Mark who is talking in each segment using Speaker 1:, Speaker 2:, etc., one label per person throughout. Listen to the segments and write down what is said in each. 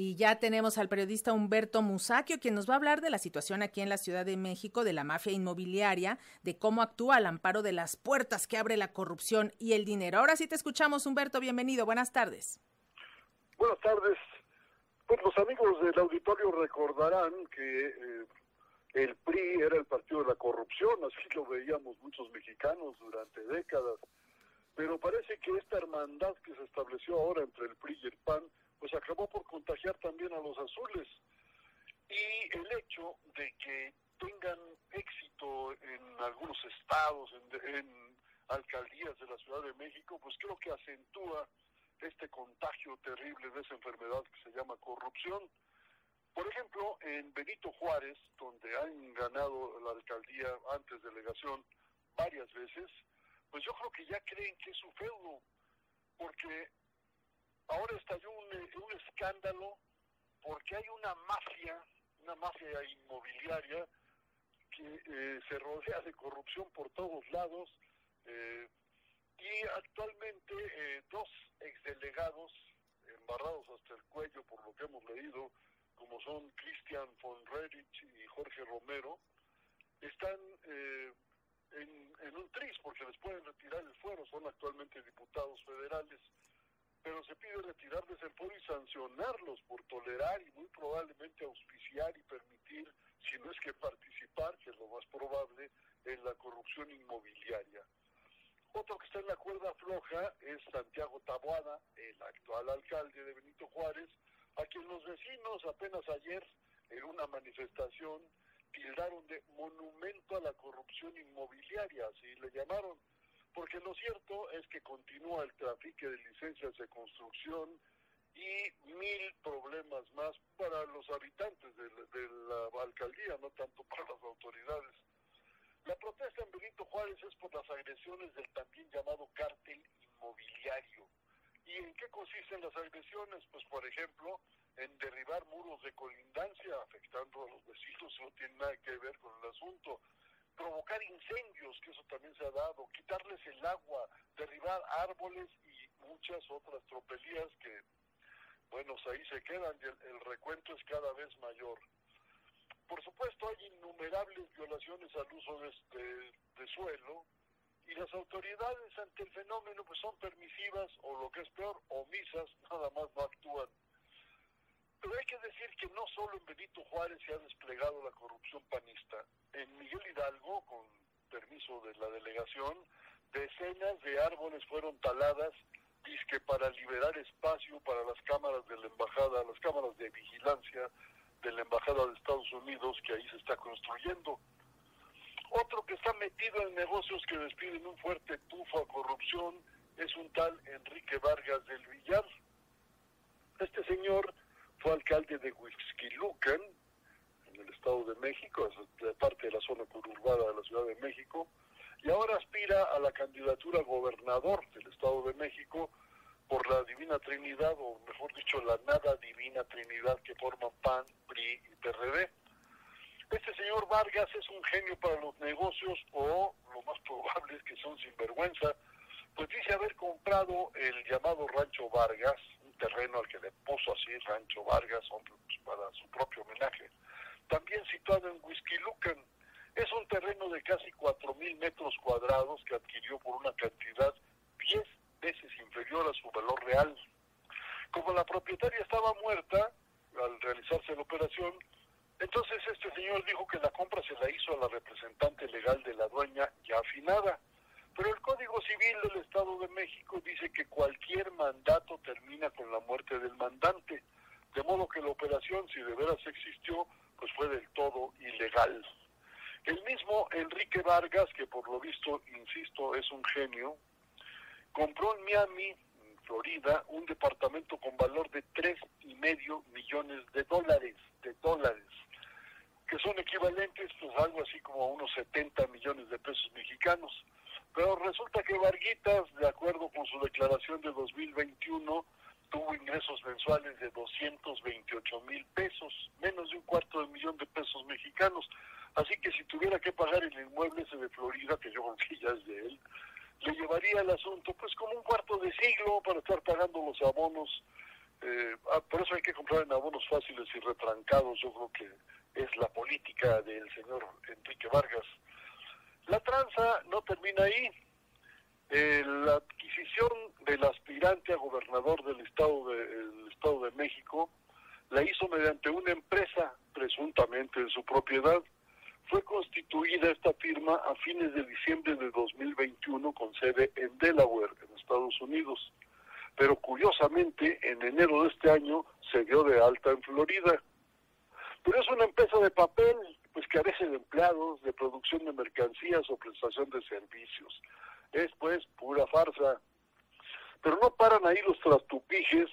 Speaker 1: Y ya tenemos al periodista Humberto Musacchio, quien nos va a hablar de la situación aquí en la Ciudad de México, de la mafia inmobiliaria, de cómo actúa al amparo de las puertas que abre la corrupción y el dinero. Ahora sí te escuchamos, Humberto, bienvenido, buenas tardes.
Speaker 2: Buenas tardes. Pues los amigos del auditorio recordarán que eh, el PRI era el partido de la corrupción, así lo veíamos muchos mexicanos durante décadas. Pero parece que esta hermandad que se estableció ahora entre el PRI y el PAN pues acabó por contagiar también a los azules. Y el hecho de que tengan éxito en algunos estados, en, alcaldías de la Ciudad de México, pues creo que acentúa este contagio terrible de esa enfermedad que se llama corrupción. Por ejemplo, en Benito Juárez, donde han ganado la alcaldía antes delegación varias veces, pues yo creo que ya creen que es su feudo, porque ahora estalló un, escándalo porque hay una mafia, una mafia inmobiliaria que eh, se rodea de corrupción por todos lados eh, y actualmente eh, dos exdelegados embarrados hasta el cuello por lo que hemos leído, como son Christian von Redich y Jorge Romero, están en, en un tris porque les pueden retirar el fuero, son actualmente diputados federales pero se pide retirarles el foro y sancionarlos por tolerar y muy probablemente auspiciar y permitir, si no es que participar, que es lo más probable, en la corrupción inmobiliaria. Otro que está en la cuerda floja es Santiago Taboada, el actual alcalde de Benito Juárez, a quien los vecinos apenas ayer en una manifestación tildaron de monumento a la corrupción inmobiliaria, así le llamaron porque lo cierto es que continúa el tráfico de licencias de construcción y mil problemas más para los habitantes de, la alcaldía, no tanto para las autoridades. La protesta en Benito Juárez es por las agresiones del también llamado cártel inmobiliario. ¿Y en qué consisten las agresiones? Pues, por ejemplo, en derribar muros de colindancia afectando a los vecinos, no tiene nada que ver con el asunto provocar incendios, que eso también se ha dado, quitarles el agua, derribar árboles y muchas otras tropelías que, bueno, ahí se quedan y el, recuento es cada vez mayor. Por supuesto, hay innumerables violaciones al uso de, de suelo y las autoridades ante el fenómeno pues son permisivas o lo que es peor, omisas, nada más no actúan. Pero hay que decir que no solo en Benito Juárez se ha desplegado la corrupción panista. En Miguel Hidalgo, con permiso de la delegación, decenas de árboles fueron taladas disque para liberar espacio para las cámaras de la embajada, las cámaras de vigilancia de la embajada de Estados Unidos que ahí se está construyendo. Otro que está metido en negocios que despiden un fuerte tufo a corrupción es un tal Enrique Vargas del Villar. Este señor fue alcalde de Huixquilucan, en el Estado de México, es parte de la zona conurbada de la Ciudad de México, y ahora aspira a la candidatura a gobernador del Estado de México por la Divina Trinidad, o mejor dicho, la nada Divina Trinidad que forman PAN, PRI y PRD. Este señor Vargas es un genio para los negocios, o lo más probable es que son sinvergüenza, pues dice haber comprado el llamado Rancho Vargas, terreno al que le puso así Rancho Vargas pues, para su propio homenaje. También situado en Lucan, es un terreno de casi 4.000 metros cuadrados que adquirió por una cantidad 10 veces inferior a su valor real. Como la propietaria estaba muerta al realizarse la operación, entonces este señor dijo que la compra se la hizo a la representante legal de la dueña ya afinada. Pero el Código Civil del Estado de México dice que cualquier mandato termina con la muerte del mandante, de modo que la operación, si de veras existió, pues fue del todo ilegal. El mismo Enrique Vargas, que por lo visto, insisto, es un genio, compró en Miami, Florida, un departamento con valor de tres y medio millones de dólares, de dólares, que son equivalentes, pues algo así como a unos 70 millones de pesos mexicanos. Pero resulta que Varguitas, de acuerdo con su declaración de 2021, tuvo ingresos mensuales de 228 mil pesos, menos de un cuarto de millón de pesos mexicanos. Así que si tuviera que pagar el inmueble ese de Florida, que yo creo ya es de él, le llevaría el asunto pues como un cuarto de siglo para estar pagando los abonos eh, ah, por eso hay que comprar en abonos fáciles y retrancados, yo creo que es la política del señor Enrique Vargas. No termina ahí. Eh, la adquisición del aspirante a gobernador del estado de, estado de México la hizo mediante una empresa presuntamente de su propiedad. Fue constituida esta firma a fines de diciembre de 2021 con sede en Delaware, en Estados Unidos pero curiosamente en enero de este año se dio de alta en Florida. Pero es una empresa de papel, pues carece de empleados, de producción de mercancías o prestación de servicios. Es pues pura farsa. Pero no paran ahí los trastupijes,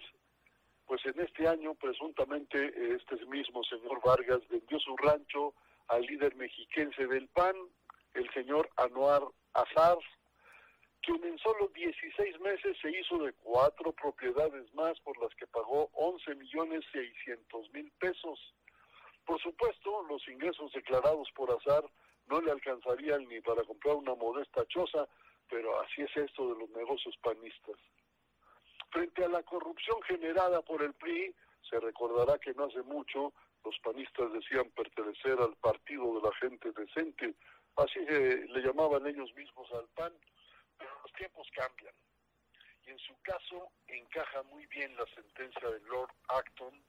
Speaker 2: pues en este año presuntamente este mismo señor Vargas vendió su rancho al líder mexiquense del PAN, el señor Anuar Azar, quien en solo 16 meses se hizo de cuatro propiedades más por las que pagó 11 millones 600 mil pesos. Por supuesto, los ingresos declarados por azar no le alcanzarían ni para comprar una modesta choza, pero así es esto de los negocios panistas. Frente a la corrupción generada por el PRI, se recordará que no hace mucho los panistas decían pertenecer al partido de la gente decente, así le llamaban ellos mismos al PAN, pero los tiempos cambian. Y en su caso encaja muy bien la sentencia de Lord Acton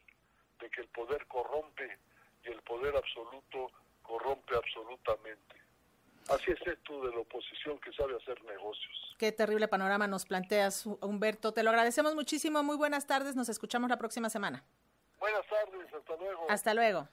Speaker 2: de que el poder corrompe y el poder absoluto corrompe absolutamente. Así es esto de la oposición que sabe hacer negocios.
Speaker 1: Qué terrible panorama nos planteas, Humberto. Te lo agradecemos muchísimo. Muy buenas tardes. Nos escuchamos la próxima semana.
Speaker 2: Buenas tardes. Hasta luego.
Speaker 1: Hasta luego.